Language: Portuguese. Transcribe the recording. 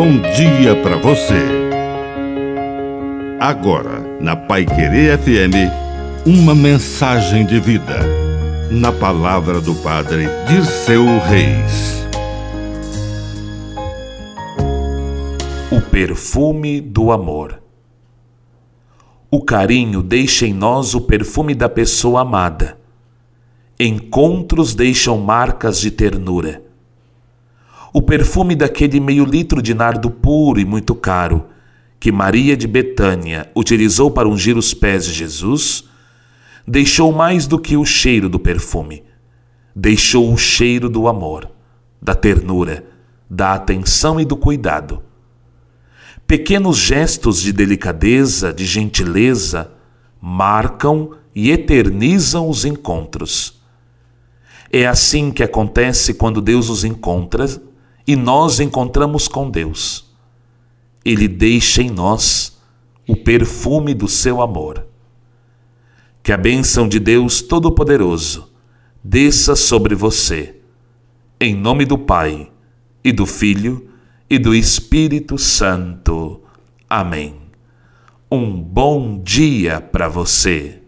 bom dia para você. Agora, na Pai Querer FM, uma mensagem de vida. Na palavra do Padre de seu Reis. O perfume do amor. O carinho deixa em nós o perfume da pessoa amada. Encontros deixam marcas de ternura o perfume daquele meio litro de nardo puro e muito caro que Maria de Betânia utilizou para ungir os pés de Jesus, deixou mais do que o cheiro do perfume. Deixou o cheiro do amor, da ternura, da atenção e do cuidado. Pequenos gestos de delicadeza, de gentileza, marcam e eternizam os encontros. É assim que acontece quando Deus os encontra e nós encontramos com Deus. Ele deixa em nós o perfume do seu amor. Que a bênção de Deus Todo-Poderoso desça sobre você, em nome do Pai, e do Filho, e do Espírito Santo. Amém. Um bom dia para você.